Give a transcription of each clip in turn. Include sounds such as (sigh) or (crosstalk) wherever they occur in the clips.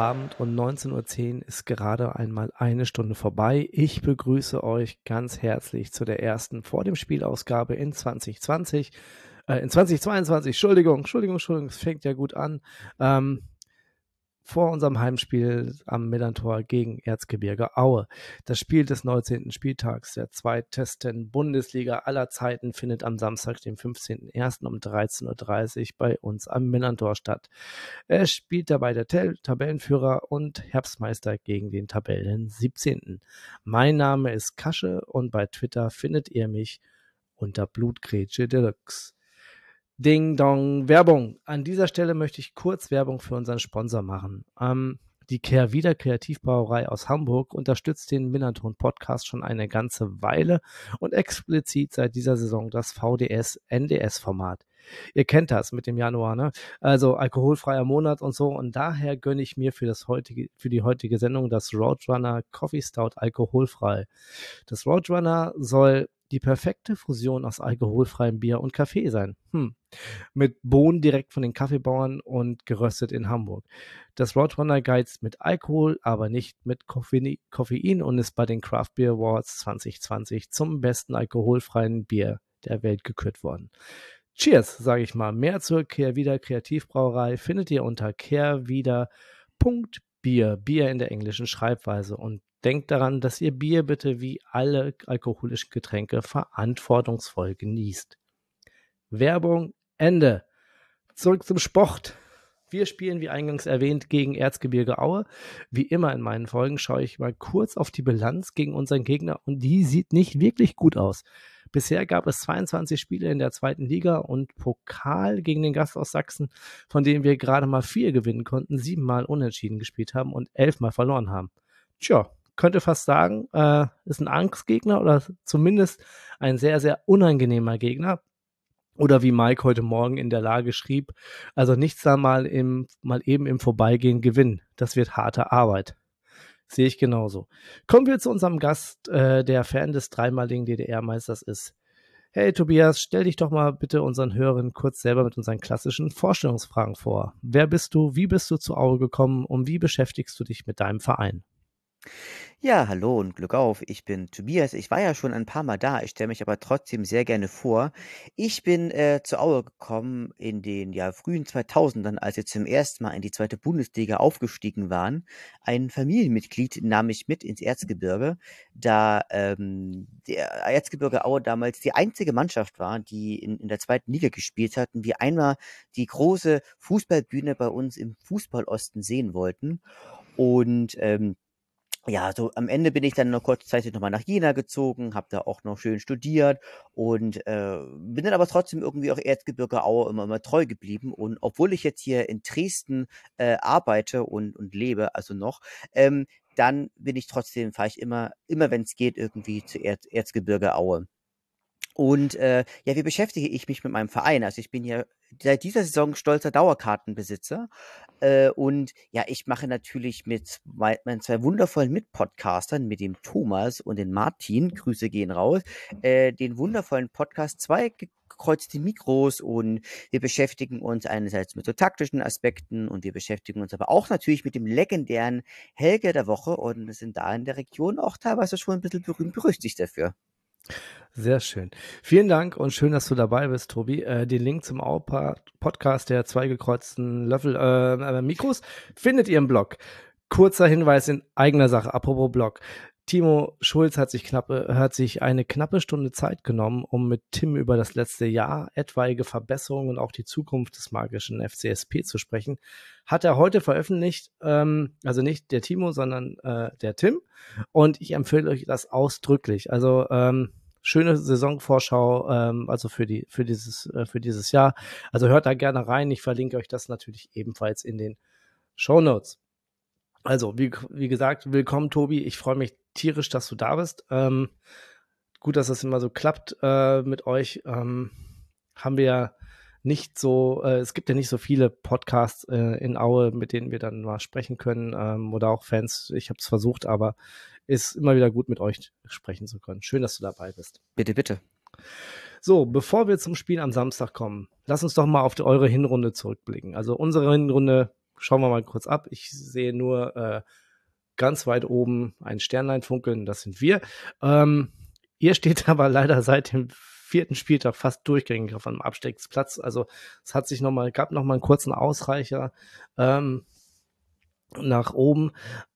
Mittwochabend und 19.10 Uhr ist gerade einmal eine Stunde vorbei. Ich begrüße euch ganz herzlich zu der ersten vor dem Spielausgabe in 2020. Äh, in 2022, Entschuldigung, Entschuldigung, Entschuldigung, es fängt ja gut an. Ähm, vor unserem Heimspiel am Millantor gegen Erzgebirge Aue. Das Spiel des 19. Spieltags der zweittesten Bundesliga aller Zeiten findet am Samstag, dem 15.01. um 13.30 Uhr bei uns am Millantor statt. Es spielt dabei der Tabellenführer und Herbstmeister gegen den Tabellen 17. Mein Name ist Kasche und bei Twitter findet ihr mich unter Blutgrätsche Deluxe. Ding Dong Werbung. An dieser Stelle möchte ich kurz Werbung für unseren Sponsor machen. Ähm, die Kehrwieder Kreativbrauerei aus Hamburg unterstützt den Millanton Podcast schon eine ganze Weile und explizit seit dieser Saison das VDS NDS Format. Ihr kennt das mit dem Januar, ne? Also alkoholfreier Monat und so. Und daher gönne ich mir für das heutige, für die heutige Sendung das Roadrunner Coffee Stout alkoholfrei. Das Roadrunner soll die perfekte Fusion aus alkoholfreiem Bier und Kaffee sein. Hm. Mit Bohnen direkt von den Kaffeebauern und geröstet in Hamburg. Das Roadrunner geizt mit Alkohol, aber nicht mit Koffein und ist bei den Craft Beer Awards 2020 zum besten alkoholfreien Bier der Welt gekürt worden. Cheers, sage ich mal. Mehr zur Kehrwieder Kreativbrauerei findet ihr unter kehrwieder.bier, Bier in der englischen Schreibweise. Und Denkt daran, dass ihr Bier bitte wie alle alkoholischen Getränke verantwortungsvoll genießt. Werbung Ende. Zurück zum Sport. Wir spielen, wie eingangs erwähnt, gegen Erzgebirge Aue. Wie immer in meinen Folgen schaue ich mal kurz auf die Bilanz gegen unseren Gegner und die sieht nicht wirklich gut aus. Bisher gab es 22 Spiele in der zweiten Liga und Pokal gegen den Gast aus Sachsen, von denen wir gerade mal vier gewinnen konnten, siebenmal unentschieden gespielt haben und elfmal verloren haben. Tja, könnte fast sagen, äh, ist ein Angstgegner oder zumindest ein sehr, sehr unangenehmer Gegner. Oder wie Mike heute Morgen in der Lage schrieb, also nichts da mal im, mal eben im Vorbeigehen gewinnen. Das wird harte Arbeit. Sehe ich genauso. Kommen wir zu unserem Gast, äh, der Fan des dreimaligen DDR-Meisters ist. Hey Tobias, stell dich doch mal bitte unseren Hörern kurz selber mit unseren klassischen Vorstellungsfragen vor. Wer bist du, wie bist du zu Auge gekommen und wie beschäftigst du dich mit deinem Verein? Ja, hallo und Glück auf. Ich bin Tobias. Ich war ja schon ein paar Mal da. Ich stelle mich aber trotzdem sehr gerne vor. Ich bin äh, zu Aue gekommen in den ja, frühen 2000ern, als wir zum ersten Mal in die zweite Bundesliga aufgestiegen waren. Ein Familienmitglied nahm mich mit ins Erzgebirge, da ähm, der Erzgebirge Aue damals die einzige Mannschaft war, die in, in der zweiten Liga gespielt hat und wir einmal die große Fußballbühne bei uns im Fußballosten sehen wollten. Und ähm, ja, so am Ende bin ich dann noch kurzzeitig nochmal nach Jena gezogen, habe da auch noch schön studiert und äh, bin dann aber trotzdem irgendwie auch Erzgebirge Aue immer, immer treu geblieben. Und obwohl ich jetzt hier in Dresden äh, arbeite und, und lebe, also noch, ähm, dann bin ich trotzdem, fahre ich immer, immer wenn es geht, irgendwie zu Erz, Erzgebirge Aue. Und äh, ja, wie beschäftige ich mich mit meinem Verein? Also ich bin ja seit dieser Saison stolzer Dauerkartenbesitzer. Äh, und ja, ich mache natürlich mit meinen zwei wundervollen Mitpodcastern, mit dem Thomas und dem Martin, Grüße gehen raus, äh, den wundervollen Podcast zwei gekreuzte Mikros und wir beschäftigen uns einerseits mit so taktischen Aspekten und wir beschäftigen uns aber auch natürlich mit dem legendären Helge der Woche und sind da in der Region auch teilweise schon ein bisschen berühmt berüchtigt dafür. Sehr schön. Vielen Dank und schön, dass du dabei bist, Tobi. Äh, den Link zum Podcast der zwei Löffel äh, äh, Mikros findet ihr im Blog. Kurzer Hinweis in eigener Sache, apropos Blog. Timo Schulz hat sich, knappe, hat sich eine knappe Stunde Zeit genommen, um mit Tim über das letzte Jahr, etwaige Verbesserungen und auch die Zukunft des magischen FCSP zu sprechen. Hat er heute veröffentlicht, ähm, also nicht der Timo, sondern äh, der Tim. Und ich empfehle euch das ausdrücklich. Also ähm, schöne Saisonvorschau, ähm, also für die für dieses äh, für dieses Jahr. Also hört da gerne rein. Ich verlinke euch das natürlich ebenfalls in den Show Notes. Also wie, wie gesagt, willkommen Tobi. Ich freue mich tierisch, dass du da bist. Ähm, gut, dass das immer so klappt äh, mit euch. Ähm, haben wir nicht so, äh, es gibt ja nicht so viele Podcasts äh, in Aue, mit denen wir dann mal sprechen können ähm, oder auch Fans. Ich habe es versucht, aber ist immer wieder gut mit euch sprechen zu können. Schön, dass du dabei bist. Bitte, bitte. So, bevor wir zum Spiel am Samstag kommen, lass uns doch mal auf die, eure Hinrunde zurückblicken. Also unsere Hinrunde schauen wir mal kurz ab. Ich sehe nur äh, ganz weit oben ein Sternlein funkeln, das sind wir. Ähm, ihr steht (laughs) aber leider seit dem vierten Spieltag fast durchgängig auf einem Abstiegsplatz. Also es hat sich noch mal, gab noch mal einen kurzen Ausreicher ähm, nach oben,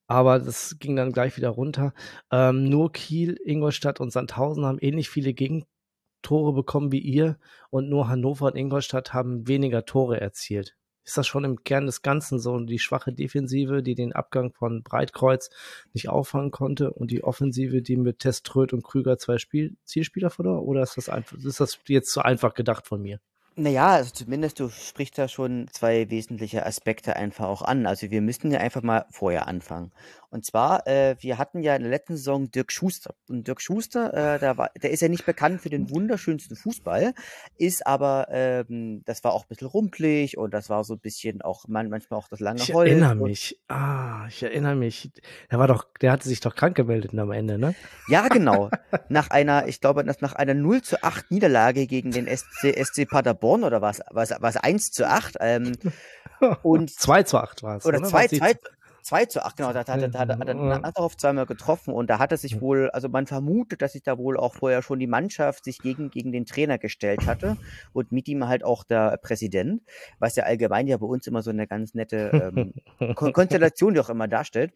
aber das ging dann gleich wieder runter. Ähm, nur Kiel, Ingolstadt und Sandhausen haben ähnlich viele Gegentore bekommen wie ihr und nur Hannover und Ingolstadt haben weniger Tore erzielt ist das schon im Kern des Ganzen so die schwache Defensive, die den Abgang von Breitkreuz nicht auffangen konnte und die Offensive, die mit Teströd und Krüger zwei Spiel Zielspieler verlor? Oder ist das einfach, ist das jetzt zu einfach gedacht von mir? Naja, also zumindest du sprichst da schon zwei wesentliche Aspekte einfach auch an. Also wir müssten ja einfach mal vorher anfangen. Und zwar, äh, wir hatten ja in der letzten Saison Dirk Schuster. Und Dirk Schuster, äh, der, war, der ist ja nicht bekannt für den wunderschönsten Fußball, ist aber, ähm, das war auch ein bisschen rumpelig und das war so ein bisschen auch man, manchmal auch das lange Ich Holz. erinnere mich. Ah, ich erinnere mich. Der war doch, der hatte sich doch krank gemeldet am Ende, ne? Ja, genau. (laughs) Nach einer, ich glaube, nach einer 0 zu 8 Niederlage gegen den SC, SC Paderborn oder was, was, was 1 zu 8. Ähm, (laughs) und 2 zu 8 war es. oder 2, 2, 2 zu 8, genau, da hat, hat, hat, hat, hat, hat Natterhoff zweimal getroffen und da hat er sich wohl, also man vermutet, dass sich da wohl auch vorher schon die Mannschaft sich gegen, gegen den Trainer gestellt hatte und mit ihm halt auch der Präsident, was ja allgemein ja bei uns immer so eine ganz nette ähm, Kon Konstellation, auch immer darstellt.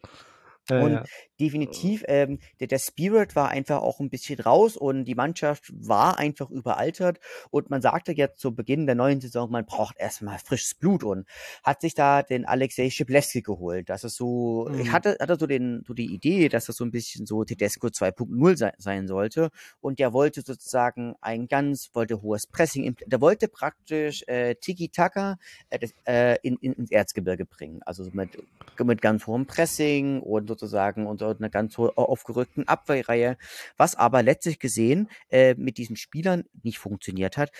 Ja, Und ja. Definitiv, ähm, der, der Spirit war einfach auch ein bisschen raus und die Mannschaft war einfach überaltert. Und man sagte jetzt zu Beginn der neuen Saison, man braucht erstmal frisches Blut und hat sich da den Alexei Schiblewski geholt. Das ist so, ich Mhm. hatte, hatte so, den, so die Idee, dass das so ein bisschen so Tedesco 2.0 sein, sein sollte. Und der wollte sozusagen ein ganz, wollte hohes Pressing, der wollte praktisch äh, Tiki-Taka äh, äh, in, in, ins Erzgebirge bringen. Also so mit, mit ganz hohem Pressing und sozusagen so einer ganz aufgerückten Abwehrreihe, was aber letztlich gesehen äh, mit diesen Spielern nicht funktioniert hat.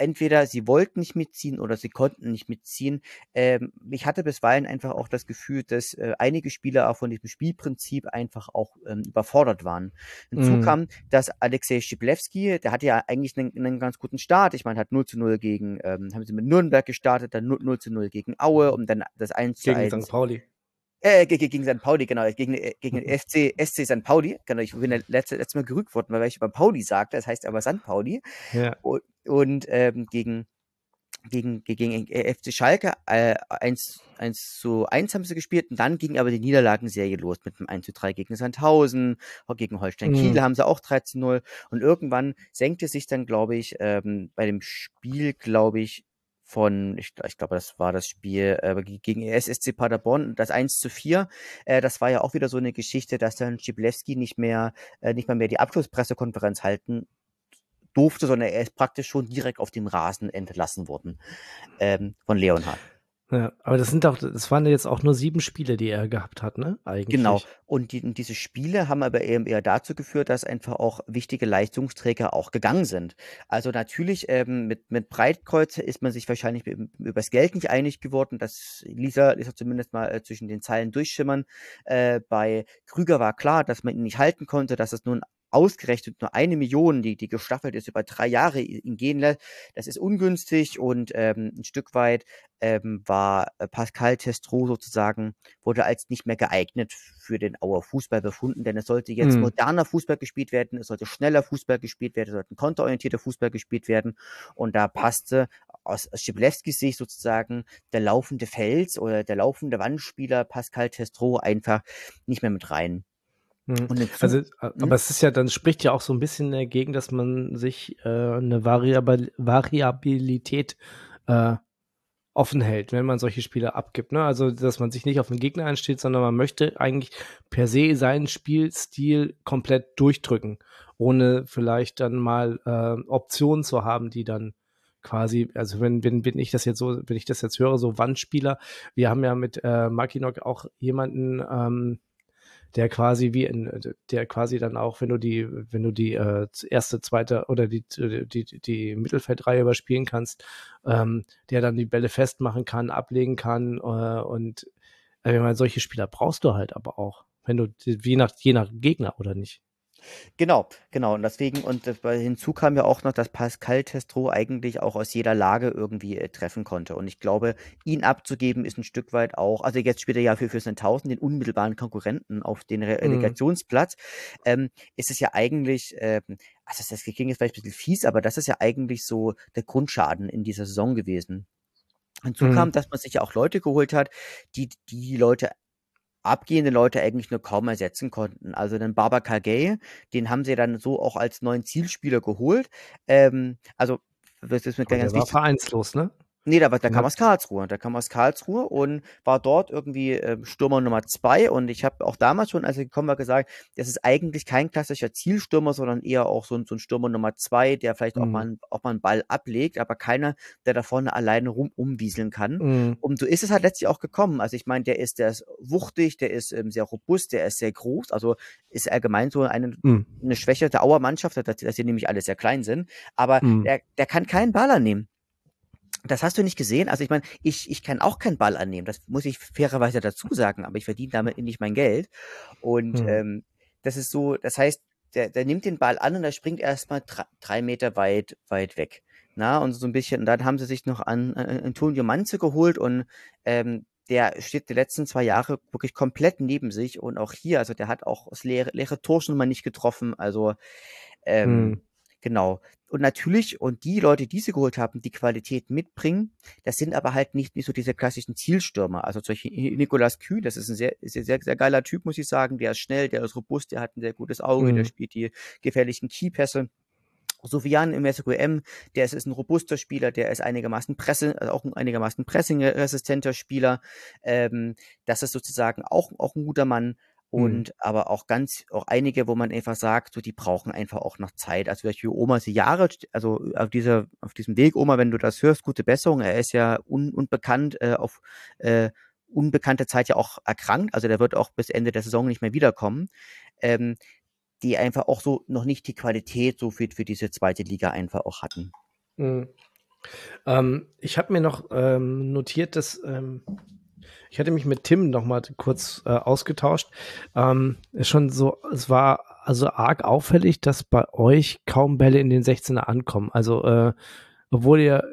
Entweder sie wollten nicht mitziehen oder sie konnten nicht mitziehen. Ähm, ich hatte bisweilen einfach auch das Gefühl, dass äh, einige Spieler auch von diesem Spielprinzip einfach auch ähm, überfordert waren. Hinzu Mhm. kam, dass Alexei Schiblewski, der hatte ja eigentlich einen, einen ganz guten Start. Ich meine, hat 0 zu 0 gegen, ähm, haben sie mit Nürnberg gestartet, dann 0, 0 zu 0 gegen Aue und dann das 1 zu Gegen 1 St. Pauli. Äh, ge- gegen St. Pauli, genau, gegen, äh, gegen den FC, SC St. Pauli. Genau, ich bin letzte, letztes Mal gerügt worden, weil ich über Pauli sagte, das heißt aber St. Pauli. Ja. Und, und ähm, gegen, gegen, gegen äh, FC Schalke äh, 1, 1 zu 1 haben sie gespielt und dann ging aber die Niederlagenserie los mit einem 1 zu 3 gegen Sandhausen, auch gegen Holstein Kiel Mhm. haben sie auch 3 zu 0 und irgendwann senkte sich dann, glaube ich, ähm, bei dem Spiel, glaube ich, von, ich, ich glaube, das war das Spiel äh, ge- gegen SSC Paderborn, das 1 zu 4. Äh, das war ja auch wieder so eine Geschichte, dass dann Schiblewski nicht mehr, äh, nicht mal mehr die Abschlusspressekonferenz halten durfte, sondern er ist praktisch schon direkt auf dem Rasen entlassen worden ähm, von Leonhard. Ja, aber das sind doch, das waren jetzt auch nur sieben Spiele, die er gehabt hat, ne? Eigentlich. Genau. Und, die, diese Spiele haben aber eben eher dazu geführt, dass einfach auch wichtige Leistungsträger auch gegangen sind. Also natürlich ähm, mit, mit Breitkreuz ist man sich wahrscheinlich über das Geld nicht einig geworden. Das ließ er zumindest mal äh, zwischen den Zeilen durchschimmern. Äh, bei Krüger war klar, dass man ihn nicht halten konnte, dass es nun ausgerechnet nur eine Million, die, die gestaffelt ist, über drei Jahre ihn gehen lässt. Das ist ungünstig und ähm, ein Stück weit ähm, war äh, Pascal Testro sozusagen, wurde als nicht mehr geeignet für den Auer Fußball befunden, denn es sollte jetzt Mhm. moderner Fußball gespielt werden, es sollte schneller Fußball gespielt werden, es sollte konterorientierter Fußball gespielt werden und da passte aus Schiblewskis Sicht sozusagen der laufende Fels oder der laufende Wandspieler Pascal Testro einfach nicht mehr mit rein. Mhm. Also, äh, aber es ist ja, dann spricht ja auch so ein bisschen dagegen, dass man sich äh, eine Variabil Variabilität äh, offen hält, wenn man solche Spiele abgibt. Ne? Also, dass man sich nicht auf den Gegner einsteht, sondern man möchte eigentlich per se seinen Spielstil komplett durchdrücken, ohne vielleicht dann mal äh, Optionen zu haben, die dann quasi, also wenn, wenn, wenn ich das jetzt so, wenn ich das jetzt höre, so Wandspieler, wir haben ja mit äh, Makinok auch jemanden ähm, der quasi wie in, der quasi dann auch, wenn du die, wenn du die äh, erste, zweite oder die, die, die Mittelfeldreihe überspielen kannst, ähm, der dann die Bälle festmachen kann, ablegen kann äh, und äh, meine, solche Spieler brauchst du halt aber auch, wenn du je nach je nach Gegner oder nicht. Genau, genau. Und deswegen, und hinzu kam ja auch noch, dass Pascal Testro eigentlich auch aus jeder Lage irgendwie äh, treffen konnte. Und ich glaube, ihn abzugeben ist ein Stück weit auch, also jetzt spielt er ja für, für 1000 den unmittelbaren Konkurrenten auf den mhm. Relegationsplatz. Mhm. Ähm, ist es ja eigentlich, ähm, also das klingt jetzt vielleicht ein bisschen fies, aber das ist ja eigentlich so der Grundschaden in dieser Saison gewesen. Hinzu mhm. kam, dass man sich ja auch Leute geholt hat, die die Leute abgehende Leute eigentlich nur kaum ersetzen konnten. Also den Baba Kagey, den haben sie dann so auch als neuen Zielspieler geholt. Ähm, also das ist mir ganz wichtig. war vereinslos, ne? Nee, da, der kam aus Karlsruhe. Der kam aus Karlsruhe und war dort irgendwie äh, Stürmer Nummer zwei. Und ich habe auch damals schon, als er gekommen war, gesagt, das ist eigentlich kein klassischer Zielstürmer, sondern eher auch so, ein, so ein Stürmer Nummer zwei, der vielleicht mhm. auch, mal, auch mal einen Ball ablegt, aber keiner, der da vorne alleine rum umwieseln kann. Mhm. Und so ist es halt letztlich auch gekommen. Also ich meine, der ist, der ist wuchtig, der ist ähm, sehr robust, der ist sehr groß. Also ist allgemein so eine, mhm. eine Schwäche der Auer-Mannschaft, dass, dass sie nämlich alle sehr klein sind. Aber mhm. der, der kann keinen Ball annehmen. Das hast du nicht gesehen. Also ich meine, ich, ich kann auch keinen Ball annehmen. Das muss ich fairerweise dazu sagen, aber ich verdiene damit nicht mein Geld. Und hm. ähm, das ist so, das heißt, der, der nimmt den Ball an und er springt erstmal drei, drei Meter weit, weit weg. Na, und so ein bisschen, und dann haben sie sich noch an, an Antonio Manze geholt und ähm, der steht die letzten zwei Jahre wirklich komplett neben sich und auch hier, also der hat auch das leere, leere Tor schon mal nicht getroffen. Also ähm, hm. genau, und natürlich, und die Leute, die sie geholt haben, die Qualität mitbringen, das sind aber halt nicht, nicht so diese klassischen Zielstürmer. Also zum Beispiel Nikolas Kühn, das ist ein sehr, sehr, sehr, sehr geiler Typ, muss ich sagen. Der ist schnell, der ist robust, der hat ein sehr gutes Auge, mhm. der spielt die gefährlichen Keypässe. Sofian im SQM, der ist, ist ein robuster Spieler, der ist einigermaßen Presse, also auch ein einigermaßen pressingresistenter Spieler. Ähm, das ist sozusagen auch, auch ein guter Mann. Mhm. Und mhm. aber auch ganz, auch einige, wo man einfach sagt, so die brauchen einfach auch noch Zeit. Also vielleicht für Oma sie Jahre, also auf dieser, auf diesem Weg, Oma, wenn du das hörst, gute Besserung. Er ist ja un, unbekannt äh, auf äh, unbekannte Zeit ja auch erkrankt. Also der wird auch bis Ende der Saison nicht mehr wiederkommen. Ähm, die einfach auch so noch nicht die Qualität so für, für diese zweite Liga einfach auch hatten. Mhm. Ähm, ich habe mir noch ähm, notiert, dass ähm, ich hatte mich mit Tim noch mal kurz äh, ausgetauscht. Ähm, schon so, es war also arg auffällig, dass bei euch kaum Bälle in den 16er ankommen. Also äh, obwohl ihr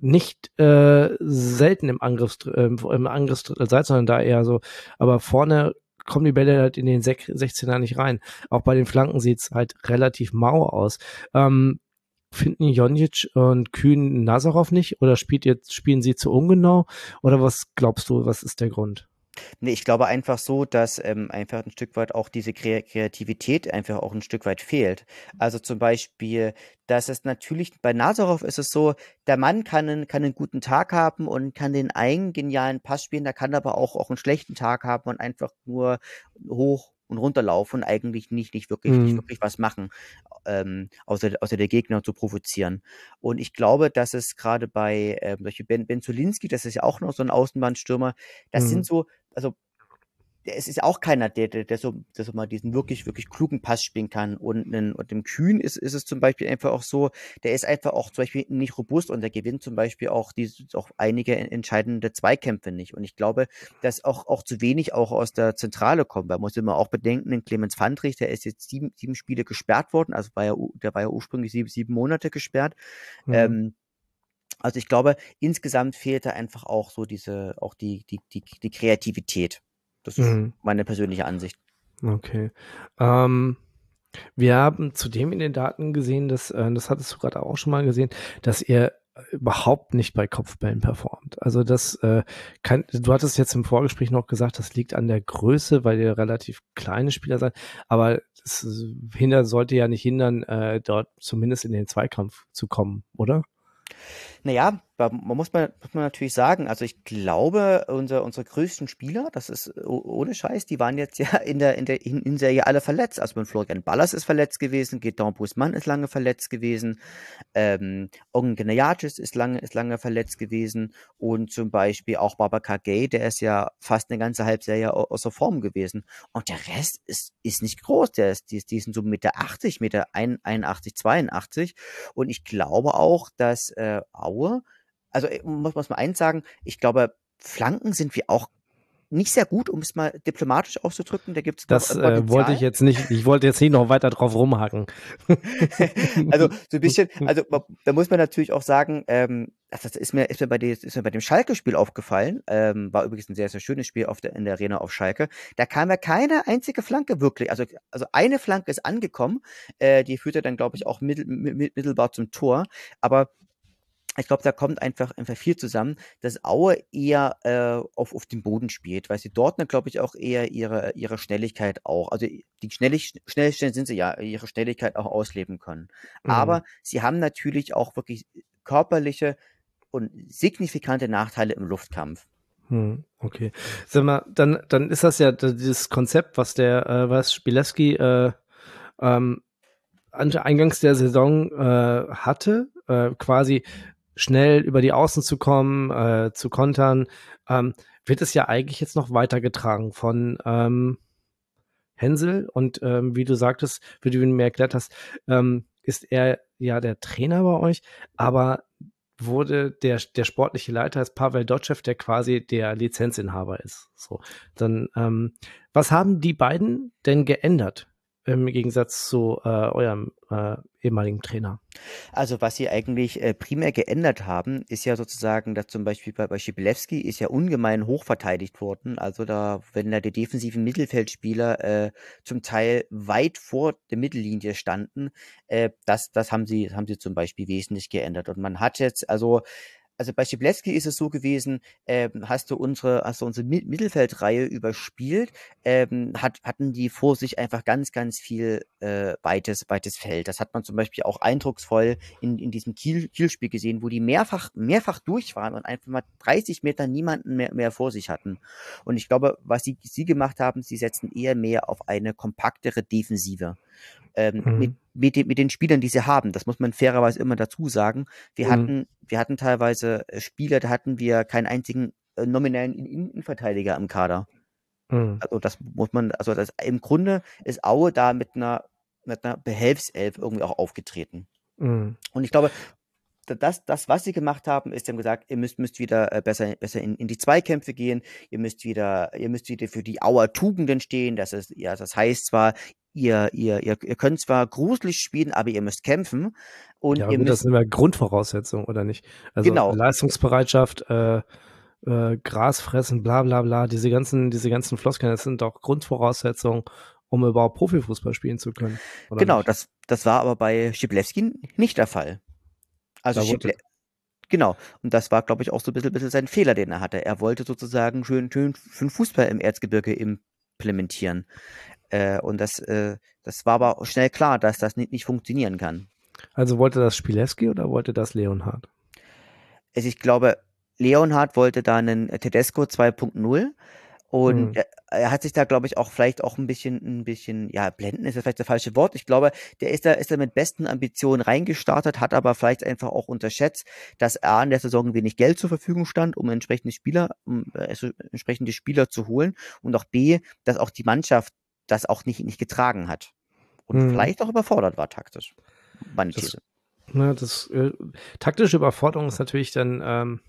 nicht äh, selten im Angriffs äh, im Angriffsdrittel seid, sondern da eher so, aber vorne kommen die Bälle halt in den 16er nicht rein. Auch bei den Flanken sieht's halt relativ mau aus. Ähm, finden Jonjic und Kühn Nazarov nicht oder spielt jetzt, spielen sie zu ungenau oder was glaubst du, was ist der Grund? Nee, ich glaube einfach so, dass ähm, einfach ein Stück weit auch diese Kreativität einfach auch ein Stück weit fehlt. Also zum Beispiel, dass es natürlich, bei Nazarov ist es so, der Mann kann einen, kann einen guten Tag haben und kann den einen genialen Pass spielen, der kann aber auch, auch einen schlechten Tag haben und einfach nur hoch und runterlaufen und eigentlich nicht, nicht wirklich, mhm. nicht wirklich was machen, ähm, außer, außer der Gegner zu provozieren. Und ich glaube, dass es gerade bei ähm, solche Ben, ben Zulinski, das ist ja auch noch so ein Außenbahnstürmer, das mhm. sind so, also es ist auch keiner, der, der, der, so, der so mal diesen wirklich, wirklich klugen Pass spielen kann. Und, einen, und dem Kühn ist, ist es zum Beispiel einfach auch so, der ist einfach auch zum Beispiel nicht robust und der gewinnt zum Beispiel auch, diese, auch einige entscheidende Zweikämpfe nicht. Und ich glaube, dass auch, auch zu wenig auch aus der Zentrale kommt. Man muss immer auch bedenken, den Clemens Fandrich, der ist jetzt sieben, sieben Spiele gesperrt worden, also war ja, der war ja ursprünglich sieben, sieben Monate gesperrt. Mhm. Ähm, also ich glaube, insgesamt fehlt da einfach auch so diese, auch die, die, die, die Kreativität. Das ist mhm. meine persönliche Ansicht. Okay. Ähm, wir haben zudem in den Daten gesehen, dass, äh, das hattest du gerade auch schon mal gesehen, dass ihr überhaupt nicht bei Kopfbällen performt. Also das äh, kann, du hattest jetzt im Vorgespräch noch gesagt, das liegt an der Größe, weil ihr relativ kleine Spieler seid, aber das hindert, sollte ja nicht hindern, äh, dort zumindest in den Zweikampf zu kommen, oder? Naja, man muss man, muss man natürlich sagen, also ich glaube, unser, unsere größten Spieler, das ist ohne Scheiß, die waren jetzt (laughs) ja in der, in der Hinserie alle verletzt. Also Florian Ballas ist verletzt gewesen, Gideon Busmann ist lange verletzt gewesen, ähm, Ongen Genayatis ist lange, ist lange verletzt gewesen und zum Beispiel auch Babacar Gay, der ist ja fast eine ganze Halbserie außer Form gewesen. Und der Rest ist, ist nicht groß, der ist, die, die sind so Meter 80, Meter 81, 82 und ich glaube auch, dass äh, Aue also äh, muss, muss man eins sagen, ich glaube, Flanken sind wir auch nicht sehr gut, um es mal diplomatisch auszudrücken. Da gibt's das äh, wollte ich jetzt nicht. Ich wollte jetzt nicht noch weiter drauf rumhacken. (laughs) also so ein bisschen. Also da muss man natürlich auch sagen, ähm, das ist mir ist mir bei, ist mir bei dem Schalke-Spiel aufgefallen. Ähm, war übrigens ein sehr sehr schönes Spiel auf der in der Arena auf Schalke. Da kam ja keine einzige Flanke wirklich. Also also eine Flanke ist angekommen. Äh, die führte dann glaube ich auch mittel, mittelbar zum Tor. Aber ich glaube, da kommt einfach, einfach viel zusammen, dass Aue eher äh, auf, auf dem Boden spielt, weil sie dort, glaube ich, auch eher ihre, ihre Schnelligkeit auch, also die schnellig, schnell, schnell sind sie ja, ihre Schnelligkeit auch ausleben können. Mhm. Aber sie haben natürlich auch wirklich körperliche und signifikante Nachteile im Luftkampf. Hm, okay. Sag mal, dann, dann ist das ja dieses Konzept, was der, äh, was Spileski äh, ähm, eingangs der Saison äh, hatte, äh, quasi schnell über die Außen zu kommen, äh, zu kontern, ähm, wird es ja eigentlich jetzt noch weitergetragen von ähm, Hensel und ähm, wie du sagtest, wie du mir erklärt hast, ähm, ist er ja der Trainer bei euch, aber wurde der, der sportliche Leiter ist Pavel Dotschew, der quasi der Lizenzinhaber ist. So, dann ähm, was haben die beiden denn geändert im Gegensatz zu äh, eurem äh, ehemaligen Trainer? Also was sie eigentlich äh, primär geändert haben, ist ja sozusagen, dass zum Beispiel bei, bei Schibilewski ist ja ungemein hoch verteidigt worden. Also da, wenn da die defensiven Mittelfeldspieler äh, zum Teil weit vor der Mittellinie standen, äh, das, das haben sie, haben sie zum Beispiel wesentlich geändert. Und man hat jetzt, also also bei Schibleski ist es so gewesen, ähm, hast du unsere, hast du unsere Mittelfeldreihe überspielt, ähm, hat, hatten die vor sich einfach ganz, ganz viel äh, weites, weites Feld. Das hat man zum Beispiel auch eindrucksvoll in, in diesem Kiel, Kielspiel gesehen, wo die mehrfach, mehrfach durch waren und einfach mal 30 Meter niemanden mehr, mehr vor sich hatten. Und ich glaube, was sie, sie gemacht haben, sie setzen eher mehr auf eine kompaktere Defensive ähm, mhm. mit, mit, den, mit den Spielern, die sie haben. Das muss man fairerweise immer dazu sagen. Wir mhm. hatten, wir hatten teilweise äh, Spieler, da hatten wir keinen einzigen äh, nominellen Innenverteidiger im Kader. Mhm. Also das muss man, also das im Grunde ist Aue da mit einer, mit einer Behelfself irgendwie auch aufgetreten. Mhm. Und ich glaube, das, das, was sie gemacht haben, ist, sie haben gesagt, ihr müsst, müsst wieder äh, besser, besser in, in die Zweikämpfe gehen, ihr müsst wieder, ihr müsst wieder für die Auer Tugenden stehen. Das ist, ja, das heißt zwar, ihr, ihr, ihr, ihr könnt zwar gruselig spielen, aber ihr müsst kämpfen. Und ja, ihr müsst, das sind ja Grundvoraussetzungen, oder nicht? Also genau. Leistungsbereitschaft, äh, äh, Gras fressen, bla bla bla, diese ganzen, diese ganzen Floskeln, das sind doch Grundvoraussetzungen, um überhaupt Profifußball spielen zu können. Genau, das, das war aber bei Schiblewski nicht der Fall. Also Schible Genau. Und das war, glaube ich, auch so ein bisschen, bisschen sein Fehler, den er hatte. Er wollte sozusagen schön, schön, schön Fußball im Erzgebirge implementieren. Äh, und das, äh, das war aber schnell klar, dass das nicht, nicht funktionieren kann. Also wollte das Spileski oder wollte das Leonhard? Also ich glaube, Leonhard wollte da einen Tedesco 2.0 und mhm. er, er, hat sich da, glaube ich, auch vielleicht auch ein bisschen, ein bisschen, ja, blenden ist das vielleicht das falsche Wort. Ich glaube, der ist da, ist da mit besten Ambitionen reingestartet, hat aber vielleicht einfach auch unterschätzt, dass A in der Saison wenig Geld zur Verfügung stand, um entsprechende Spieler, um äh, entsprechende Spieler zu holen und auch B, dass auch die Mannschaft das auch nicht, nicht getragen hat. Und mhm. vielleicht auch überfordert war taktisch. Meine These. Das, ne, das äh, taktische Überforderung ist natürlich dann, ähm,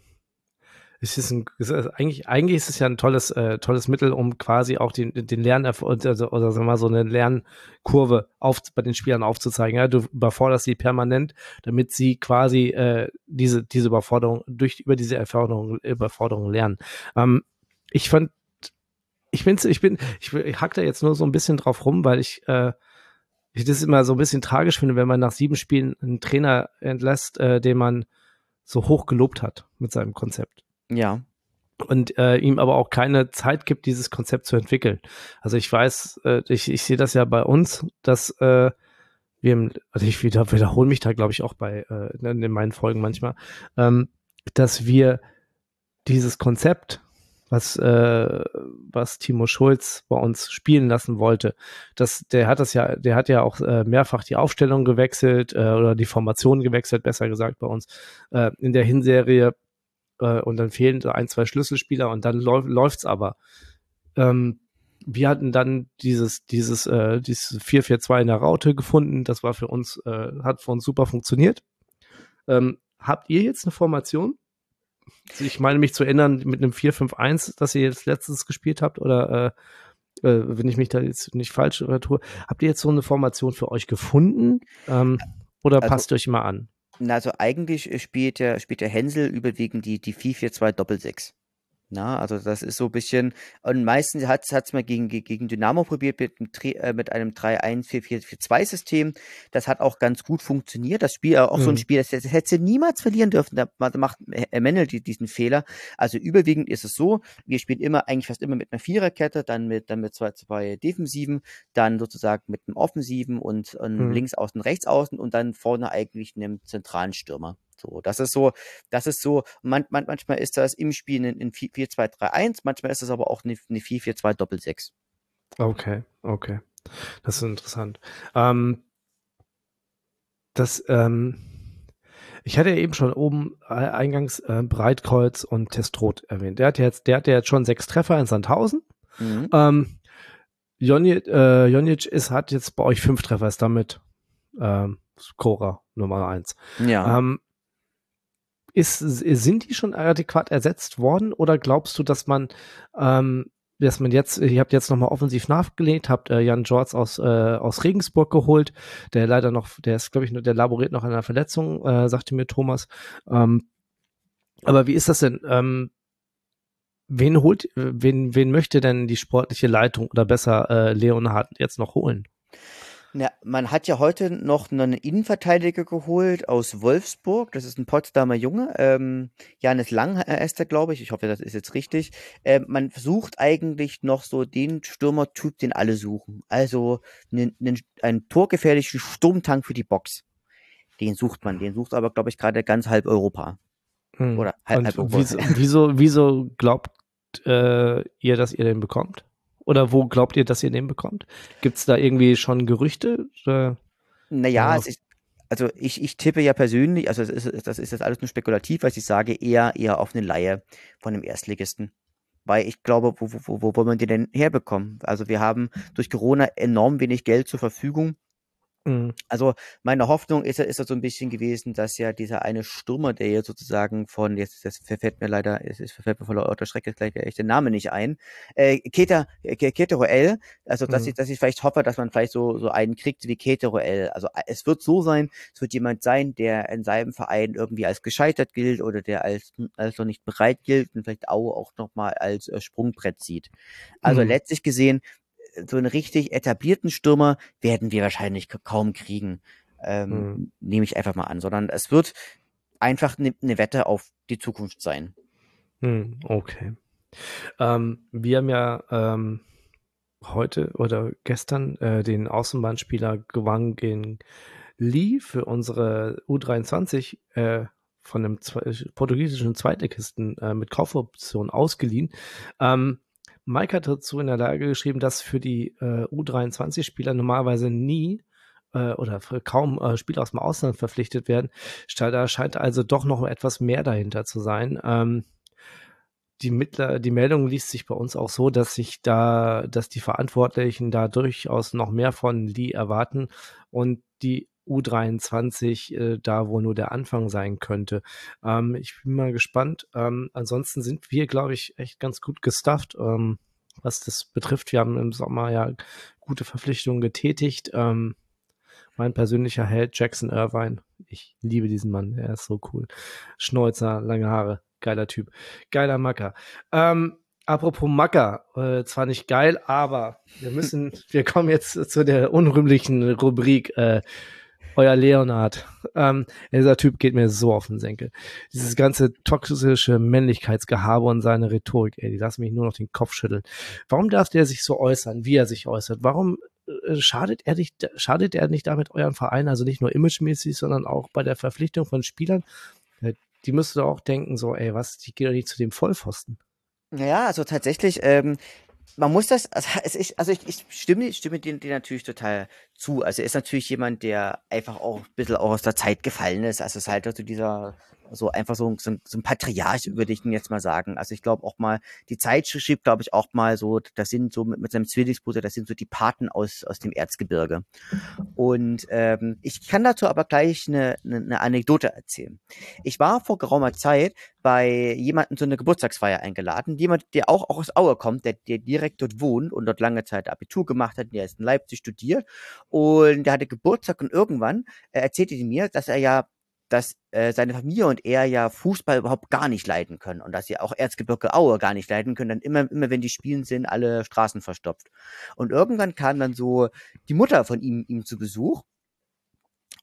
ist es ein, ist es eigentlich, eigentlich ist es ja ein tolles, äh, tolles Mittel, um quasi auch den, den Lern, also, oder sagen wir mal so eine Lernkurve auf, bei den Spielern aufzuzeigen. Ja? Du überforderst sie permanent, damit sie quasi äh, diese, diese Überforderung, durch über diese Erforderung, Überforderung lernen. Ähm, ich fand ich bin's, ich bin, ich, ich hack da jetzt nur so ein bisschen drauf rum, weil ich, äh, ich das immer so ein bisschen tragisch finde, wenn man nach sieben Spielen einen Trainer entlässt, äh, den man so hoch gelobt hat mit seinem Konzept. Ja. Und äh, ihm aber auch keine Zeit gibt, dieses Konzept zu entwickeln. Also ich weiß, äh, ich, ich sehe das ja bei uns, dass äh, wir im, also ich wieder, wiederhole mich da, glaube ich, auch bei äh, in meinen Folgen manchmal, ähm, dass wir dieses Konzept, was, äh, was Timo Schulz bei uns spielen lassen wollte, das, der hat das ja, der hat ja auch äh, mehrfach die Aufstellung gewechselt äh, oder die Formation gewechselt, besser gesagt bei uns, äh, in der Hinserie äh, und dann fehlen ein, zwei Schlüsselspieler und dann läuft läuft's aber. Ähm, wir hatten dann dieses, dieses, äh, dieses 4-4-2 in der Raute gefunden. Das war für uns, äh, hat für uns super funktioniert. Ähm, habt ihr jetzt eine Formation? Ich meine mich zu erinnern mit einem 4-5-1, das ihr jetzt letztens gespielt habt, oder äh, äh, wenn ich mich da jetzt nicht falsch tue, habt ihr jetzt so eine Formation für euch gefunden? Ähm, oder also, passt euch mal an? Also eigentlich spielt der, spielt der Hänsel überwiegend die, die 4-4-2 Doppel-6. Na, also das ist so ein bisschen, und meistens hat es mal gegen, gegen Dynamo probiert mit, äh, mit einem 3-1-4-4-2-System. Das hat auch ganz gut funktioniert. Das Spiel, auch mhm. so ein mhm. Spiel, das, das hätte sie niemals verlieren dürfen. Da macht Mendel diesen Fehler. Also überwiegend ist es so, wir spielen immer, eigentlich fast immer mit einer Viererkette, dann mit, dann mit zwei, zwei Defensiven, dann sozusagen mit einem Offensiven und, und mhm. links außen, rechts außen und dann vorne eigentlich einem zentralen Stürmer. So, das ist so, das ist so, man, man, manchmal ist das im Spiel in 4-2-3-1, manchmal ist das aber auch eine, eine 4-4-2 Doppel-6. Okay, okay. Das ist interessant. Ähm, das, ähm, ich hatte ja eben schon oben äh, eingangs äh, Breitkreuz und Testrot erwähnt. Der hat jetzt, der hat ja jetzt schon sechs Treffer in Sandhausen. Mhm. Ähm, Jonic, äh, Jonic ist, hat jetzt bei euch fünf Treffer, ist damit ähm, Cora Nummer eins. Ja. Ähm, ist, sind die schon adäquat ersetzt worden oder glaubst du, dass man, ähm, dass man jetzt, ihr habt jetzt nochmal offensiv nachgelegt, habt äh, Jan George aus, äh, aus Regensburg geholt, der leider noch, der ist, glaube ich, der laboriert noch an einer Verletzung, äh, sagte mir Thomas. Ähm, aber wie ist das denn? Ähm, wen holt, wen, wen möchte denn die sportliche Leitung oder besser äh, Leonhard jetzt noch holen? Na, man hat ja heute noch einen Innenverteidiger geholt aus Wolfsburg. Das ist ein Potsdamer Junge. Ähm, Janis Lang heißt er, glaube ich. Ich hoffe, das ist jetzt richtig. Ähm, man sucht eigentlich noch so den Stürmertyp, den alle suchen. Also einen, einen, einen torgefährlichen Sturmtank für die Box. Den sucht man. Den sucht aber, glaube ich, gerade ganz halb Europa. Hm. Oder halb, halb Europa. Wieso, wieso, wieso glaubt äh, ihr, dass ihr den bekommt? Oder wo glaubt ihr, dass ihr den bekommt? Gibt es da irgendwie schon Gerüchte? Oder? Naja, es ist, also ich, ich tippe ja persönlich, also das ist, das ist jetzt alles nur spekulativ, was ich sage, eher, eher auf eine Laie von dem Erstligisten. Weil ich glaube, wo, wo, wo wollen wir die denn herbekommen? Also wir haben durch Corona enorm wenig Geld zur Verfügung. Mhm. Also meine Hoffnung ist, ist ja so ein bisschen gewesen, dass ja dieser eine Stürmer, der jetzt sozusagen von, jetzt das verfällt mir leider, es ist verfällt mir von lauter Schreck gleich der echte Name nicht ein, äh, Keter, Keteroel, also dass mhm. ich, dass ich vielleicht hoffe, dass man vielleicht so, so einen kriegt wie Keteroel. Also äh, es wird so sein, es wird jemand sein, der in seinem Verein irgendwie als gescheitert gilt oder der als, als noch nicht bereit gilt und vielleicht auch, auch nochmal als äh, Sprungbrett sieht. Also mhm. letztlich gesehen, so einen richtig etablierten Stürmer werden wir wahrscheinlich kaum kriegen. Ähm, hm. Nehme ich einfach mal an, sondern es wird einfach eine ne Wette auf die Zukunft sein. Hm, okay. Ähm, wir haben ja ähm, heute oder gestern äh, den Außenbahnspieler Gwang gegen Lee für unsere U23 äh, von einem portugiesischen Zweitligisten äh, mit Kaufoption ausgeliehen. Ähm, Mike hat dazu in der Lage geschrieben, dass für die äh, U23-Spieler normalerweise nie äh, oder kaum äh, Spieler aus dem Ausland verpflichtet werden. Da scheint also doch noch etwas mehr dahinter zu sein. Ähm, die, Mittler, die Meldung liest sich bei uns auch so, dass sich da, dass die Verantwortlichen da durchaus noch mehr von Lee erwarten und die U23 äh, da wo nur der Anfang sein könnte. Ähm, ich bin mal gespannt. Ähm, ansonsten sind wir, glaube ich, echt ganz gut gestufft, ähm, was das betrifft. Wir haben im Sommer ja gute Verpflichtungen getätigt. Ähm, mein persönlicher Held Jackson Irvine. Ich liebe diesen Mann. Er ist so cool. Schnäuzer, lange Haare. Geiler Typ. Geiler Macker. Ähm, apropos Macker, äh, zwar nicht geil, aber wir müssen, (laughs) wir kommen jetzt zu der unrühmlichen Rubrik äh, euer Leonard. Ähm, dieser Typ geht mir so auf den Senkel. Dieses ganze toxische Männlichkeitsgehabe und seine Rhetorik, ey, die lassen mich nur noch den Kopf schütteln. Warum darf der sich so äußern, wie er sich äußert? Warum äh, schadet er nicht, schadet er nicht damit euren Verein, also nicht nur imagemäßig, sondern auch bei der Verpflichtung von Spielern? Die müsste auch denken, so, ey, was, die geht doch nicht zu dem Vollpfosten. Ja, also tatsächlich, ähm, man muss das, also, es ist, also ich, ich stimme, stimme dir, natürlich total zu. Also er ist natürlich jemand, der einfach auch ein bisschen auch aus der Zeit gefallen ist. Also es ist halt also dieser so einfach so, so, so ein Patriarch, würde ich ihn jetzt mal sagen. Also ich glaube auch mal, die Zeit schrieb, glaube ich, auch mal so, das sind so mit, mit seinem Zwillingsbruder, das sind so die Paten aus, aus dem Erzgebirge. Und ähm, ich kann dazu aber gleich eine, eine, eine Anekdote erzählen. Ich war vor geraumer Zeit bei jemandem so eine Geburtstagsfeier eingeladen, jemand, der auch, auch aus Aue kommt, der, der direkt dort wohnt und dort lange Zeit Abitur gemacht hat, der ist in Leipzig studiert und der hatte Geburtstag und irgendwann äh, erzählte die mir, dass er ja dass äh, seine Familie und er ja Fußball überhaupt gar nicht leiden können und dass sie auch Erzgebirge Aue gar nicht leiden können, dann immer, immer wenn die spielen, sind alle Straßen verstopft. Und irgendwann kam dann so die Mutter von ihm, ihm zu Besuch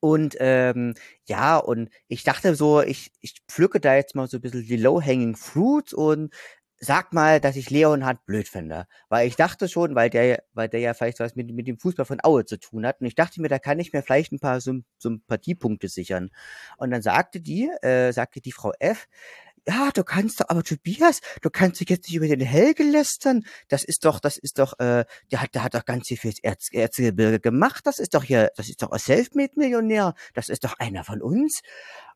und ähm, ja, und ich dachte so, ich, ich pflücke da jetzt mal so ein bisschen die low-hanging fruits und sag mal, dass ich Leonhard blöd finde. Weil ich dachte schon, weil der, weil der ja vielleicht was mit, mit dem Fußball von Aue zu tun hat. Und ich dachte mir, da kann ich mir vielleicht ein paar Symp Sympathiepunkte sichern. Und dann sagte die, äh, sagte die Frau F., ja, du kannst doch, aber Tobias, du kannst dich jetzt nicht über den Helge lästern. Das ist doch, das ist doch, äh, der hat, der hat doch ganz viel fürs Erz, Erzgebirge gemacht. Das ist doch hier, das ist doch ein Selfmade-Millionär. Das ist doch einer von uns.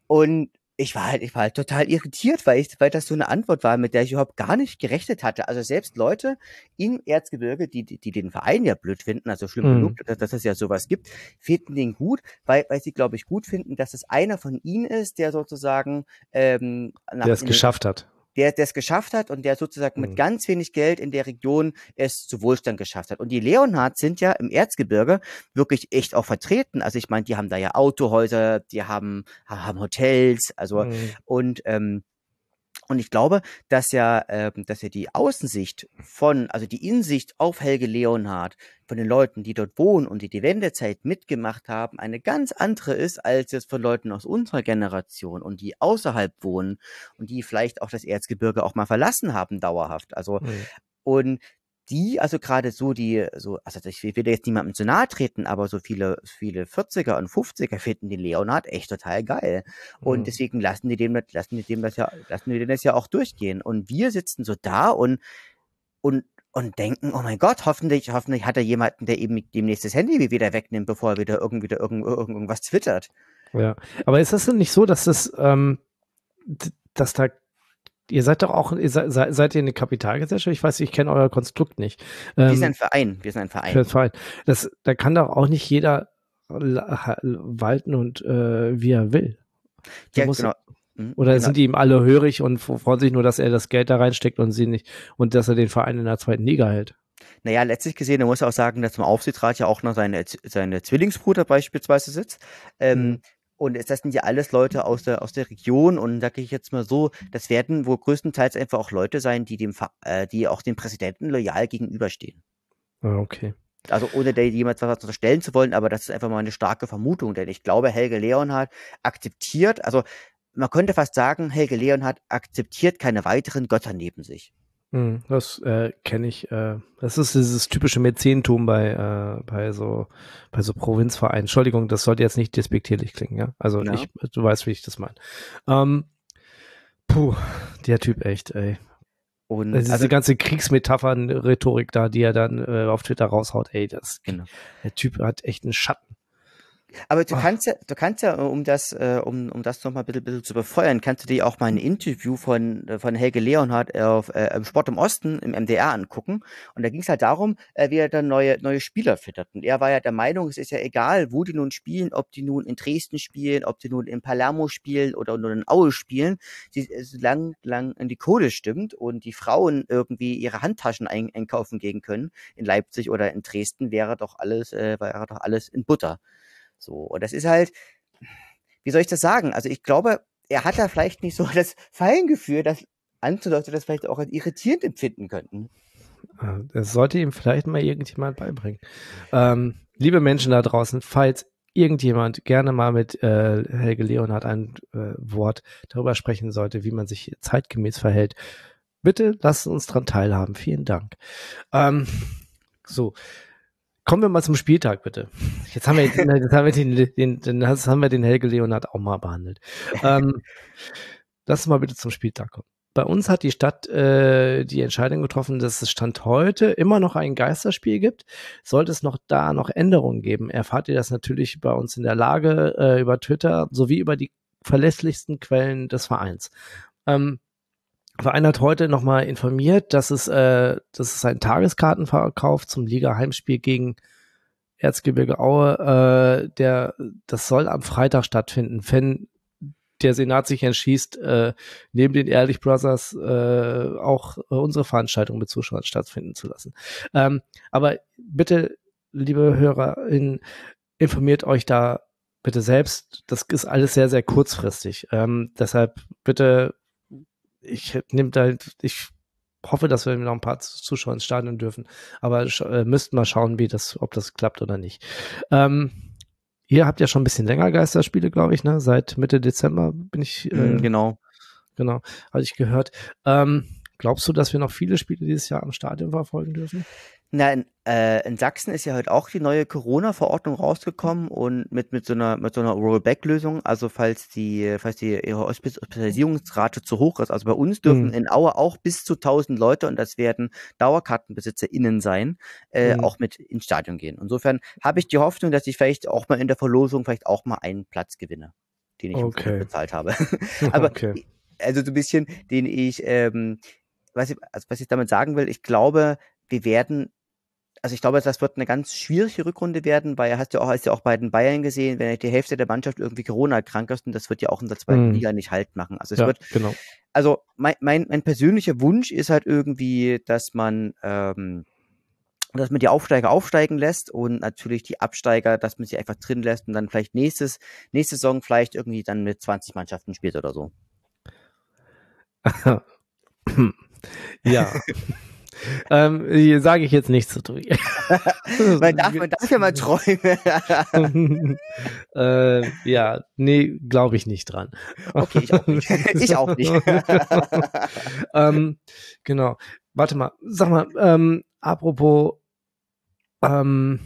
Und ich war halt, ich war halt total irritiert, weil ich, weil das so eine Antwort war, mit der ich überhaupt gar nicht gerechnet hatte. Also selbst Leute im Erzgebirge, die, die, die den Verein ja blöd finden, also schlimm mhm. genug, dass, dass es ja sowas gibt, finden den gut, weil, weil sie, glaube ich, gut finden, dass es einer von ihnen ist, der sozusagen ähm, nach der es geschafft hat der es geschafft hat und der sozusagen mit mhm. ganz wenig Geld in der Region es zu Wohlstand geschafft hat. Und die Leonhards sind ja im Erzgebirge wirklich echt auch vertreten. Also ich meine, die haben da ja Autohäuser, die haben, haben Hotels, also mhm. und ähm, und ich glaube, dass ja, äh, dass ja die Außensicht von, also die Insicht auf Helge Leonhard von den Leuten, die dort wohnen und die die Wendezeit mitgemacht haben, eine ganz andere ist als jetzt von Leuten aus unserer Generation und die außerhalb wohnen und die vielleicht auch das Erzgebirge auch mal verlassen haben dauerhaft. Also mhm. und die, also gerade so die, so, also ich will jetzt niemandem zu nahe treten, aber so viele, viele 40er und 50er finden den Leonard echt total geil. Und mhm. deswegen lassen die dem, lassen die dem das ja, lassen die das ja auch durchgehen. Und wir sitzen so da und, und, und denken, oh mein Gott, hoffentlich, hoffentlich hat er jemanden, der eben demnächst das Handy wieder wegnimmt, bevor er wieder irgendwie wieder irgend, irgendwas twittert. Ja, aber ist das denn nicht so, dass das, ähm, dass da Ihr seid doch auch, ihr seid, seid ihr eine Kapitalgesellschaft? Ich weiß, ich kenne euer Konstrukt nicht. Ähm, wir sind ein Verein. Wir sind ein Verein. Für Verein. Das, da kann doch auch nicht jeder walten und äh, wie er will. ja, musst, genau. Hm, oder genau. sind die ihm alle hörig und freuen sich nur, dass er das Geld da reinsteckt und sie nicht und dass er den Verein in der zweiten Liga hält? Naja, letztlich gesehen, da muss auch sagen, dass im Aufsichtsrat ja auch noch seine, seine Zwillingsbruder beispielsweise sitzt. Ähm, mhm. Und das sind ja alles Leute aus der, aus der Region und sage ich jetzt mal so, das werden wohl größtenteils einfach auch Leute sein, die dem, äh, die auch dem Präsidenten loyal gegenüberstehen. Ah, okay. Also ohne da jemand was unterstellen zu wollen, aber das ist einfach mal eine starke Vermutung, denn ich glaube, Helge Leonhardt akzeptiert, also man könnte fast sagen, Helge Leonhardt akzeptiert keine weiteren Götter neben sich. Hm, das äh, kenne ich. Äh, das ist dieses typische Mäzentum bei, äh, bei so bei so Provinzvereinen. Entschuldigung, das sollte jetzt nicht despektierlich klingen, ja. Also ja. Ich, du weißt, wie ich das meine. Ähm, puh, der Typ echt, ey. Und also diese ganze Kriegsmetaphern-Rhetorik da, die er dann äh, auf Twitter raushaut, ey, das genau. der Typ hat echt einen Schatten. Aber du kannst ja, du kannst ja, um das, äh, um, um das nochmal ein bisschen, bisschen zu befeuern, kannst du dir auch mal ein Interview von, äh, von Helge Leonhardt auf äh, im Sport im Osten im MDR angucken. Und da ging es halt darum, äh, wie er dann neue, neue Spieler füttert. Und er war ja der Meinung, es ist ja egal, wo die nun spielen, ob die nun in Dresden spielen, ob die nun in Palermo spielen oder nur in Aue spielen, die, lang, lang in die Kohle stimmt und die Frauen irgendwie ihre Handtaschen ein, einkaufen gehen können in Leipzig oder in Dresden, wäre doch alles, äh, wäre doch alles in Butter. So, und das ist halt, wie soll ich das sagen? Also ich glaube, er hat da vielleicht nicht so (laughs) das Feingefühl, dass andere Leute das vielleicht auch als irritierend empfinden könnten. Ah, das sollte ihm vielleicht mal irgendjemand beibringen. Ähm, liebe Menschen da draußen, falls irgendjemand gerne mal mit äh, Helge Leonhardt ein äh, Wort darüber sprechen sollte, wie man sich zeitgemäß verhält, bitte lasst uns daran teilhaben. Vielen Dank. Ähm, so, kommen wir mal zum Spieltag, bitte. Jetzt haben wir, (laughs) jetzt haben wir den, den, den, jetzt haben wir den Helge Leonard auch mal behandelt. ähm, (laughs) lass uns mal bitte zum Spieltag kommen. Bei uns hat die Stadt äh, die Entscheidung getroffen, dass es Stand heute immer noch ein Geisterspiel gibt. Sollte es noch da noch Änderungen geben, erfahrt ihr das natürlich bei uns in der Lage äh, über Twitter sowie über die verlässlichsten Quellen des Vereins. Ähm, Verein hat heute nochmal informiert, dass es, äh, dass es einen Tageskartenverkauf zum Liga-Heimspiel gegen Erzgebirge Aue, äh, der, das soll am Freitag stattfinden, wenn der Senat sich entschließt, äh, neben den Ehrlich Brothers äh, auch äh, unsere Veranstaltung mit Zuschauern stattfinden zu lassen. Ähm, aber bitte, liebe HörerInnen, informiert euch da bitte selbst. Das ist alles sehr, sehr kurzfristig. Ähm, deshalb bitte ich nehme da, ich hoffe, dass wir noch ein paar Zuschauer ins Stadion dürfen, aber äh, müssten mal schauen, wie das, ob das klappt oder nicht. Ähm, ihr habt ja schon ein bisschen länger Geisterspiele, glaube ich, ne? Seit Mitte Dezember bin ich. Äh, genau. Genau, hatte ich gehört. Ähm, glaubst du, dass wir noch viele Spiele dieses Jahr am Stadion verfolgen dürfen? Na, in, äh, in Sachsen ist ja heute auch die neue Corona-Verordnung rausgekommen und mit, mit so einer, mit so einer Rollback-Lösung. Also falls die, falls die ihre Hospitalisierungsrate zu hoch ist. Also bei uns dürfen mhm. in Aue auch bis zu 1000 Leute und das werden DauerkartenbesitzerInnen sein, äh, mhm. auch mit ins Stadion gehen. Insofern habe ich die Hoffnung, dass ich vielleicht auch mal in der Verlosung vielleicht auch mal einen Platz gewinne, den ich okay. bezahlt habe. (laughs) Aber okay. also so ein bisschen, den ich, ähm, was ich, also was ich damit sagen will, ich glaube, wir werden also ich glaube, das wird eine ganz schwierige Rückrunde werden, weil hast du auch, hast ja auch bei den Bayern gesehen, wenn die Hälfte der Mannschaft irgendwie Corona krank ist, und das wird ja auch in der zweiten mm. Liga nicht halt machen. Also es ja, wird, genau. also mein, mein, mein persönlicher Wunsch ist halt irgendwie, dass man, ähm, dass man die Aufsteiger aufsteigen lässt und natürlich die Absteiger, dass man sie einfach drin lässt und dann vielleicht nächstes, nächste Saison vielleicht irgendwie dann mit 20 Mannschaften spielt oder so. (laughs) ja. (laughs) ähm, Sage ich jetzt nichts zu tun. (laughs) man, darf, man darf ja mal träumen. (laughs) äh, ja, nee, glaube ich nicht dran. Okay, ich auch nicht. (laughs) ich auch nicht. ähm, genau. Warte mal, sag mal, ähm, apropos ähm,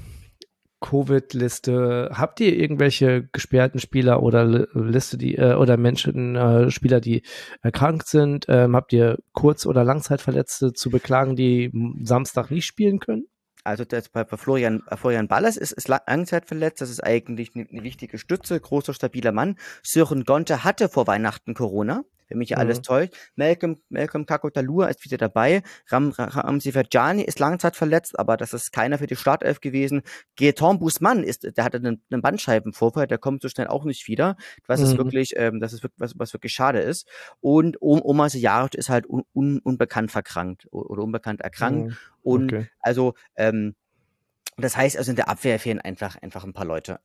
Covid-Liste. Habt ihr irgendwelche gesperrten Spieler oder Liste, die äh, oder Menschen, äh, Spieler, die erkrankt sind? Ähm, habt ihr Kurz- oder Langzeitverletzte zu beklagen, die Samstag nicht spielen können? Also das bei, Florian, äh, Florian Ballas ist, ist langzeitverletzt, das ist eigentlich eine, eine wichtige Stütze, großer, stabiler Mann. Sören Gonte hatte vor Weihnachten Corona wenn mich ja alles mhm. täuscht. Malcolm, Malcolm Kakotalua ist wieder dabei. Ram, Ramsi Verjani ist langzeitverletzt, aber das ist keiner für die Startelf gewesen. Gaetan Busman ist, der hatte einen, einen Bandscheibenvorfall, der kommt so schnell auch nicht wieder. Was mhm. ist wirklich, ähm, das ist wirklich, was, was wirklich schade ist. Und Oma Sejarit ist halt un, un, unbekannt verkrankt oder unbekannt erkrankt. Mhm. Und okay. also, ähm, das heißt also in der Abwehr fehlen einfach, einfach ein paar Leute.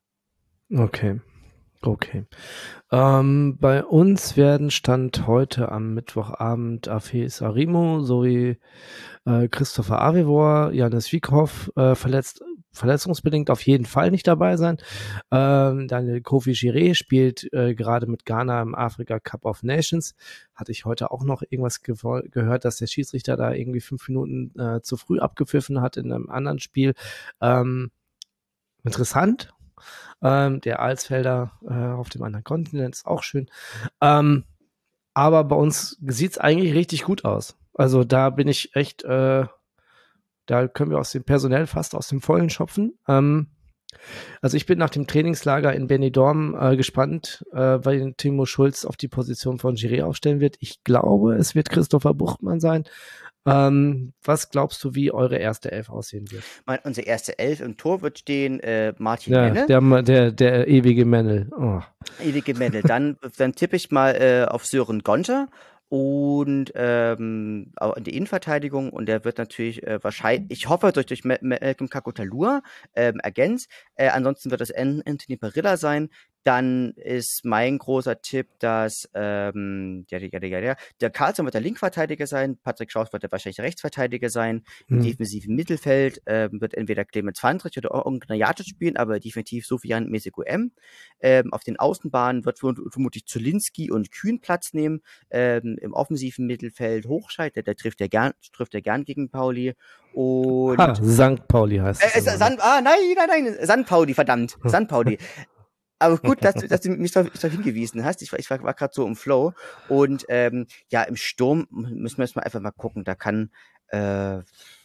Okay. Okay. Ähm, bei uns werden Stand heute am Mittwochabend Afes Arimo sowie äh, Christopher Avivor, Janis Wiekhoff äh, verletzt, verletzungsbedingt auf jeden Fall nicht dabei sein. Ähm, Daniel Kofi Giré spielt äh, gerade mit Ghana im Afrika Cup of Nations. Hatte ich heute auch noch irgendwas ge gehört, dass der Schiedsrichter da irgendwie fünf Minuten äh, zu früh abgepfiffen hat in einem anderen Spiel. Ähm, interessant, ähm, der Alsfelder äh, auf dem anderen Kontinent ist auch schön. Ähm, aber bei uns sieht's eigentlich richtig gut aus. Also da bin ich echt, äh, da können wir aus dem Personell fast aus dem Vollen schopfen. Ähm, also ich bin nach dem Trainingslager in Benidorm äh, gespannt, äh, weil Timo Schulz auf die Position von Giré aufstellen wird. Ich glaube, es wird Christopher Buchtmann sein. Ähm, was glaubst du, wie eure erste Elf aussehen wird? Mein, unsere erste Elf im Tor wird stehen äh, Martin ja, Mennel. Der, der, der ewige Mennel. Oh. Ewige Mennel. Dann, (laughs) dann tippe ich mal äh, auf Sören Gonter und ähm, in die Innenverteidigung und der wird natürlich äh, wahrscheinlich, ich hoffe, durch, durch Malcolm Kakotalur ähm, ergänzt. Äh, ansonsten wird das Anthony Parilla sein. Dann ist mein großer Tipp, dass ähm, der, der, der, der, der Carlson wird der Linkverteidiger sein, Patrick Schaus wird der wahrscheinlich Rechtsverteidiger sein. Im Hm. defensiven Mittelfeld ähm, wird entweder Clemens Fandrich oder Jatic spielen, aber definitiv Sofian Mesegu-M. Ähm, auf den Außenbahnen wird verm- vermutlich Zulinski und Kühn Platz nehmen. Ähm, Im offensiven Mittelfeld Hochscheid, der, der trifft ja gern, trifft ja gern gegen Pauli. Und Ha, St. Pauli heißt äh, es. äh, San, ah, nein, nein, nein, San Pauli, verdammt, San Pauli. (laughs) Aber gut, dass, du- dass du mich darauf hingewiesen hast. Ich war, ich war, war gerade so im Flow. Und ähm, ja, im Sturm müssen wir jetzt mal einfach mal gucken. Da kann äh,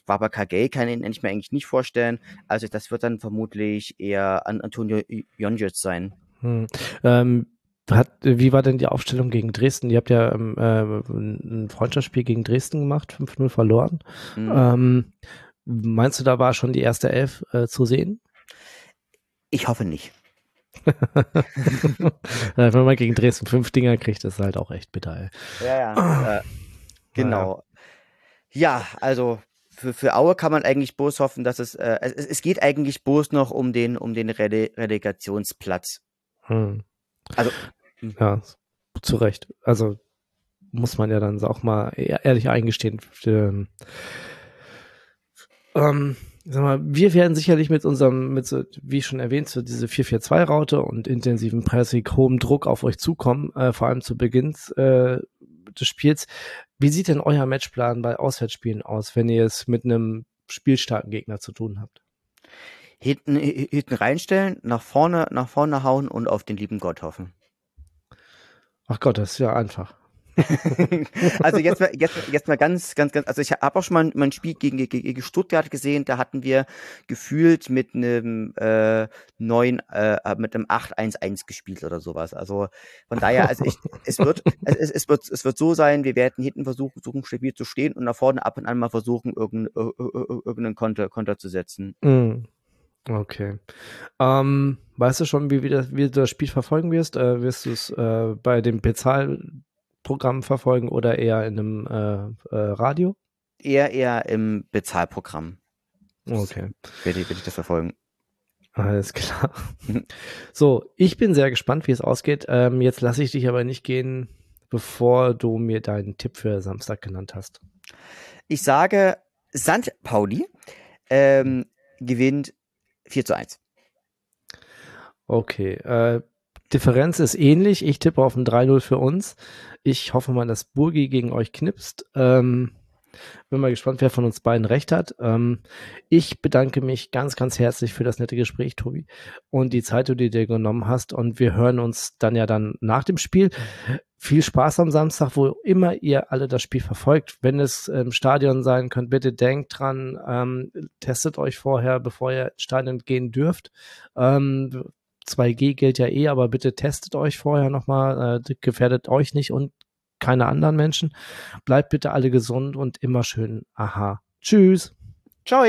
Baba Kagey kann ihn nicht mehr eigentlich nicht vorstellen. Also das wird dann vermutlich eher an Antonio Jonjic sein. Hm. Ähm, hat, wie war denn die Aufstellung gegen Dresden? Ihr habt ja ähm, äh, ein Freundschaftsspiel gegen Dresden gemacht, 5-0 verloren. Hm. Ähm, meinst du, da war schon die erste Elf äh, zu sehen? Ich hoffe nicht. (laughs) Wenn man gegen Dresden fünf Dinger kriegt, ist halt auch echt bitter. Ey. Ja, ja. äh, genau. Ja, also für, für Aue kann man eigentlich bloß hoffen, dass es, äh, es, es geht eigentlich bloß noch um den, um den Rele Relegationsplatz. Hm. Also, Ja, zu Recht. Also muss man ja dann auch mal e- ehrlich eingestehen. Ähm, ähm, sag mal, wir werden sicherlich mit unserem, mit so, wie schon erwähnt, so diese 4-4-2-Raute und intensiven Pressing, hohem Druck auf euch zukommen, äh, vor allem zu Beginn äh, des Spiels. Wie sieht denn euer Matchplan bei Auswärtsspielen aus, wenn ihr es mit einem spielstarken Gegner zu tun habt? hinten, hinten reinstellen, nach vorne, nach vorne hauen und auf den lieben Gott hoffen. Ach Gott, das ist ja einfach. (laughs) also jetzt mal, jetzt, jetzt mal ganz, ganz, ganz, also ich habe auch schon mal mein Spiel gegen, gegen, Stuttgart gesehen, da hatten wir gefühlt mit einem äh, neuen, äh, mit einem 8-1-1 gespielt oder sowas. Also von daher, also ich, es wird, (laughs) es, es wird, es wird so sein, wir werden hinten versuchen, versuchen stabil zu stehen und nach vorne ab und an mal versuchen, irgendeinen, irgendeinen Konter, Konter zu setzen. Mm. Okay. Ähm, weißt du schon, wie, wie, das, wie du das Spiel verfolgen wirst? Äh, wirst du es äh, bei dem Bezahlprogramm verfolgen oder eher in einem äh, äh, Radio? Eher, eher im Bezahlprogramm Okay, werde ich, werde ich das verfolgen. alles klar. (laughs) So, ich bin sehr gespannt, wie es ausgeht. Ähm, jetzt lasse ich dich aber nicht gehen, bevor du mir deinen Tipp für Samstag genannt hast. Ich sage, St. Pauli ähm, gewinnt 4 zu 1. Okay, äh, Differenz ist ähnlich. Ich tippe auf ein 3-0 für uns. Ich hoffe mal, dass Burgi gegen euch knipst. Ähm, bin mal gespannt, wer von uns beiden recht hat. Ähm, ich bedanke mich ganz, ganz herzlich für das nette Gespräch, Tobi, und die Zeit, die du dir genommen hast. Und wir hören uns dann ja dann nach dem Spiel. Viel Spaß am Samstag, wo immer ihr alle das Spiel verfolgt. Wenn es im Stadion sein könnt, bitte denkt dran, ähm, testet euch vorher, bevor ihr ins Stadion gehen dürft. Ähm, 2G gilt ja eh, aber bitte testet euch vorher nochmal, äh, gefährdet euch nicht und keine anderen Menschen. Bleibt bitte alle gesund und immer schön. Aha. Tschüss. Ciao.